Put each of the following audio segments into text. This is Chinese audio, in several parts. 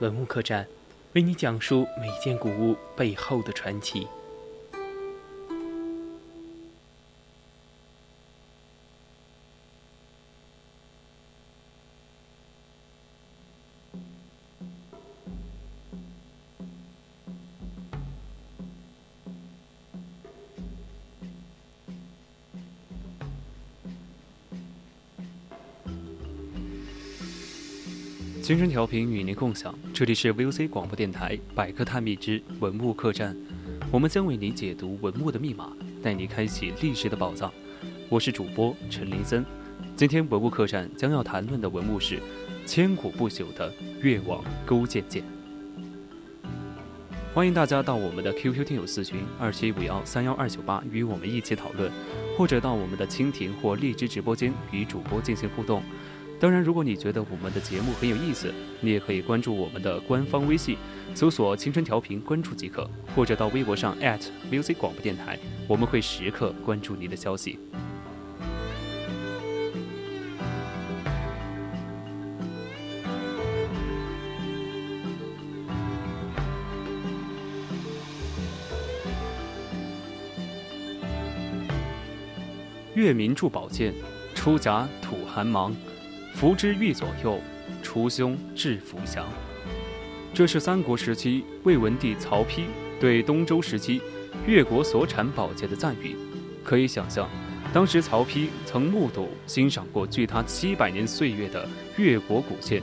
文物客栈，为你讲述每件古物背后的传奇。青春调频与您共享，这里是 VOC 广播电台百科探秘之文物客栈，我们将为您解读文物的密码，带你开启历史的宝藏。我是主播陈林森，今天文物客栈将要谈论的文物是千古不朽的越王勾践剑。欢迎大家到我们的 QQ 听友四群二七五幺三幺二九八与我们一起讨论，或者到我们的蜻蜓或荔枝直播间与主播进行互动。当然，如果你觉得我们的节目很有意思，你也可以关注我们的官方微信，搜索“青春调频”关注即可，或者到微博上 @music 广播电台，我们会时刻关注您的消息。月明铸宝剑，出甲吐寒芒。福之欲左右，除凶制伏降。这是三国时期魏文帝曹丕对东周时期越国所产宝剑的赞誉。可以想象，当时曹丕曾目睹、欣赏过距他七百年岁月的越国古剑，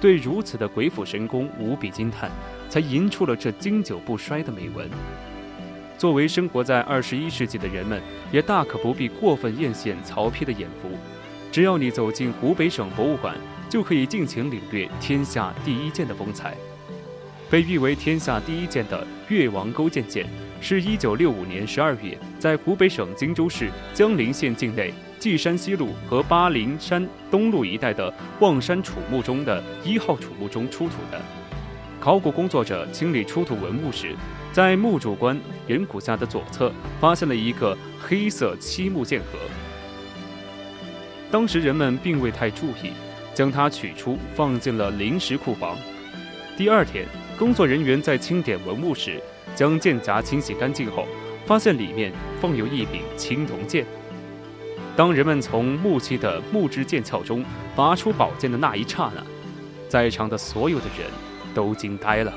对如此的鬼斧神工无比惊叹，才吟出了这经久不衰的美文。作为生活在二十一世纪的人们，也大可不必过分艳羡曹丕的眼福。只要你走进湖北省博物馆，就可以尽情领略天下第一剑的风采。被誉为天下第一剑的越王勾践剑，是一九六五年十二月在湖北省荆州市江陵县境内稷山西路和巴陵山东路一带的望山楚墓中的一号楚墓中出土的。考古工作者清理出土文物时，在墓主棺人骨下的左侧发现了一个黑色漆木剑盒。当时人们并未太注意，将它取出放进了临时库房。第二天，工作人员在清点文物时，将剑匣清洗干净后，发现里面放有一柄青铜剑。当人们从木器的木质剑鞘中拔出宝剑的那一刹那，在场的所有的人都惊呆了。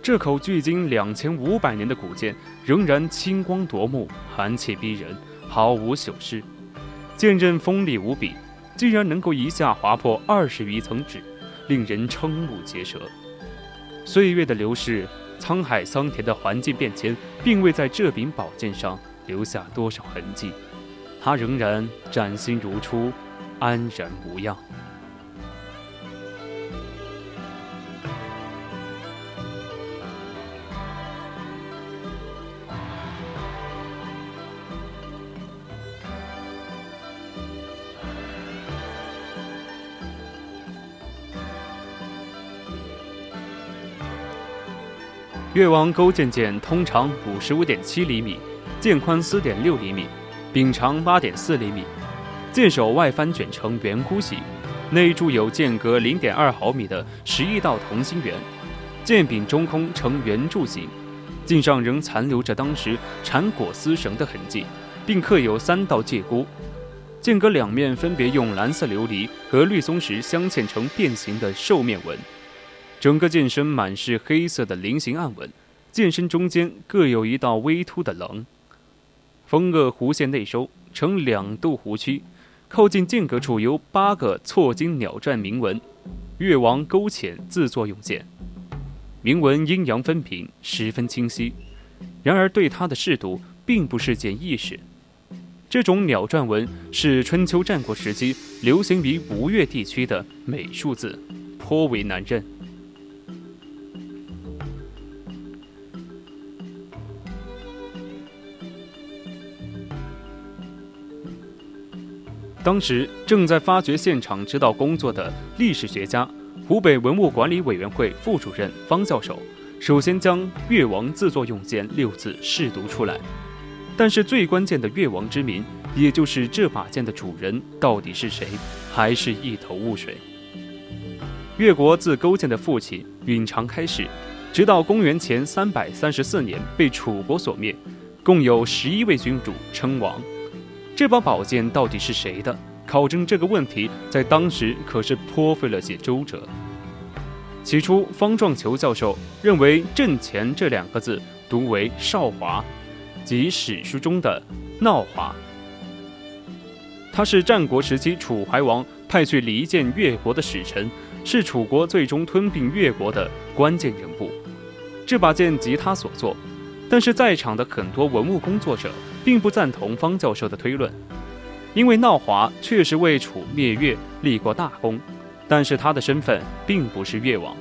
这口距今两千五百年的古剑仍然青光夺目、寒气逼人，毫无朽蚀。剑刃锋利无比，竟然能够一下划破二十余层纸，令人瞠目结舌。岁月的流逝，沧海桑田的环境变迁，并未在这柄宝剑上留下多少痕迹，它仍然崭新如初，安然无恙。越王勾践剑通长五十五点七厘米，剑宽四点六厘米，柄长八点四厘米，剑首外翻卷成圆弧形，内铸有间隔零点二毫米的十一道同心圆，剑柄中空呈圆柱形，剑上仍残留着当时缠裹丝绳的痕迹，并刻有三道界箍，剑格两面分别用蓝色琉璃和绿松石镶嵌成变形的兽面纹。整个剑身满是黑色的菱形暗纹，剑身中间各有一道微凸的棱。风萼弧线内收，呈两度弧曲，靠近剑格处有八个错金鸟篆铭文：“越王勾践自作用剑。”铭文阴阳分明，十分清晰。然而对他的试读并不是件易事。这种鸟篆文是春秋战国时期流行于吴越地区的美术字，颇为难认。当时正在发掘现场指导工作的历史学家、湖北文物管理委员会副主任方教授，首先将“越王自作用剑”六字试读出来。但是最关键的越王之名，也就是这把剑的主人到底是谁，还是一头雾水。越国自勾践的父亲允常开始，直到公元前三百三十四年被楚国所灭，共有十一位君主称王。这把宝剑到底是谁的？考证这个问题，在当时可是颇费了些周折。起初，方壮求教授认为“阵前”这两个字读为“少华”，即史书中的“闹华”。他是战国时期楚怀王派去离间越国的使臣，是楚国最终吞并越国的关键人物。这把剑即他所作。但是在场的很多文物工作者并不赞同方教授的推论，因为闹华确实为楚灭越立过大功，但是他的身份并不是越王。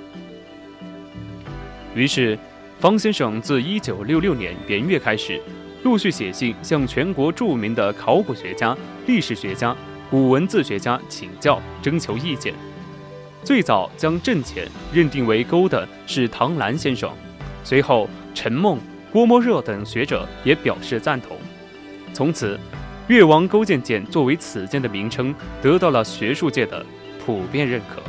于是，方先生自1966年元月开始，陆续写信向全国著名的考古学家、历史学家、古文字学家请教，征求意见。最早将阵前认定为勾的是唐兰先生，随后陈梦。郭沫若等学者也表示赞同。从此，越王勾践剑作为此剑的名称，得到了学术界的普遍认可。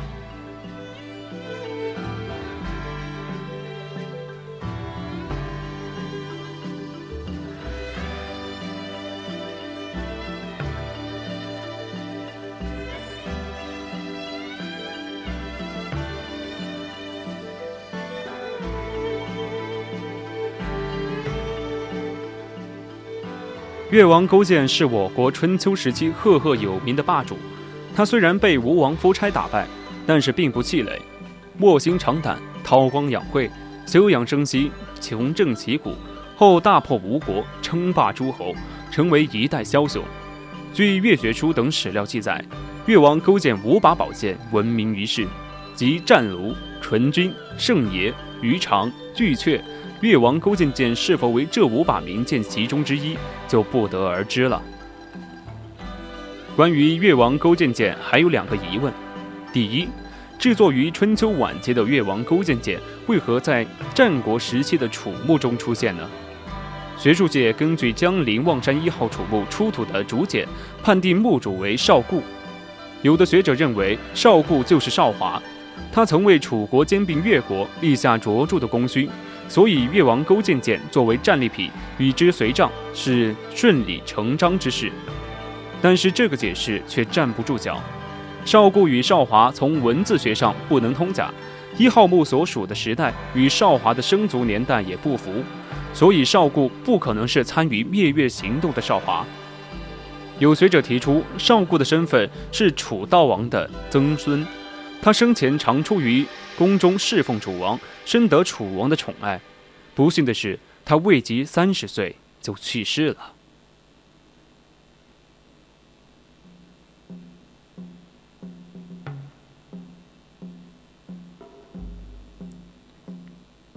越王勾践是我国春秋时期赫赫有名的霸主。他虽然被吴王夫差打败，但是并不气馁，卧薪尝胆，韬光养晦，休养生息，穷政旗鼓，后大破吴国，称霸诸侯，成为一代枭雄。据《越学书》等史料记载，越王勾践五把宝剑闻名于世，即战卢、纯君、圣爷、鱼肠、巨阙。越王勾践剑是否为这五把名剑其中之一，就不得而知了。关于越王勾践剑，还有两个疑问：第一，制作于春秋晚期的越王勾践剑，为何在战国时期的楚墓中出现呢？学术界根据江陵望山一号楚墓出土的竹简，判定墓主为少固。有的学者认为少固就是少华，他曾为楚国兼并越国立下卓著的功勋。所以，越王勾践剑作为战利品与之随葬是顺理成章之事。但是，这个解释却站不住脚。少固与少华从文字学上不能通假，一号墓所属的时代与少华的生卒年代也不符，所以少固不可能是参与灭越行动的少华。有学者提出，少固的身份是楚悼王的曾孙，他生前常出于宫中侍奉楚王。深得楚王的宠爱，不幸的是，他未及三十岁就去世了。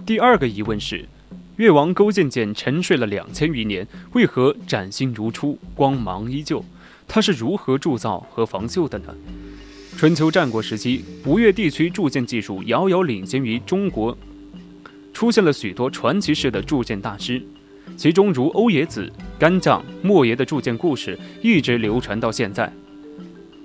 第二个疑问是，越王勾践剑沉睡了两千余年，为何崭新如初，光芒依旧？它是如何铸造和防锈的呢？春秋战国时期，吴越地区铸剑技术遥遥领先于中国，出现了许多传奇式的铸剑大师，其中如欧冶子、干将、莫邪的铸剑故事一直流传到现在。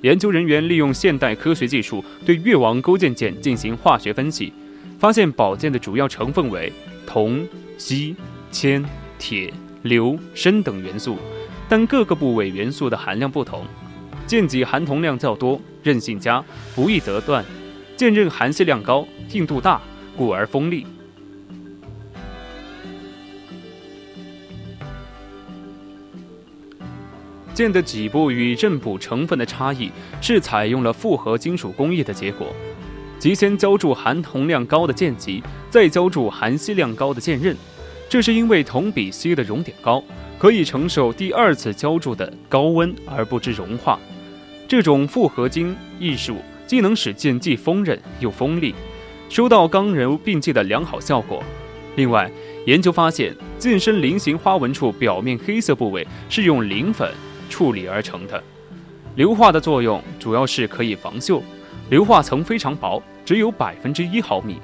研究人员利用现代科学技术对越王勾践剑进行化学分析，发现宝剑的主要成分为铜、锡、铅、铁、硫、砷等元素，但各个部位元素的含量不同。剑脊含铜量较多，韧性佳，不易折断；剑刃含锡量高，硬度大，故而锋利。剑的脊部与刃部成分的差异，是采用了复合金属工艺的结果，即先浇铸含铜量高的剑脊，再浇铸含锡量高的剑刃，这是因为铜比锡的熔点高，可以承受第二次浇铸的高温而不致融化。这种复合金艺术既能使剑既锋刃又锋利，收到刚柔并济的良好效果。另外，研究发现，剑身菱形花纹处表面黑色部位是用磷粉处理而成的。硫化的作用主要是可以防锈，硫化层非常薄，只有百分之一毫米。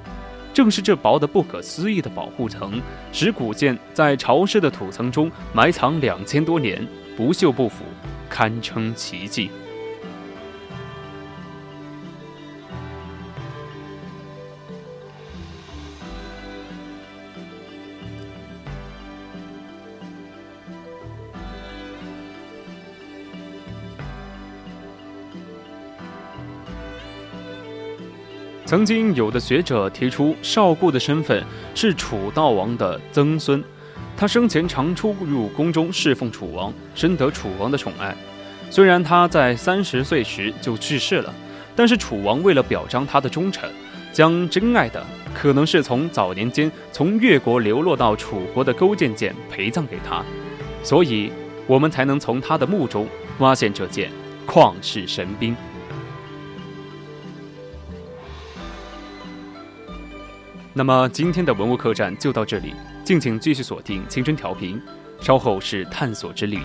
正是这薄的不可思议的保护层，使古剑在潮湿的土层中埋藏两千多年，不锈不腐，堪称奇迹。曾经有的学者提出，邵固的身份是楚悼王的曾孙，他生前常出入宫中侍奉楚王，深得楚王的宠爱。虽然他在三十岁时就去世了，但是楚王为了表彰他的忠诚，将珍爱的可能是从早年间从越国流落到楚国的勾践剑陪葬给他，所以我们才能从他的墓中发现这件旷世神兵。那么今天的文物客栈就到这里，敬请继续锁定青春调频，稍后是探索之旅。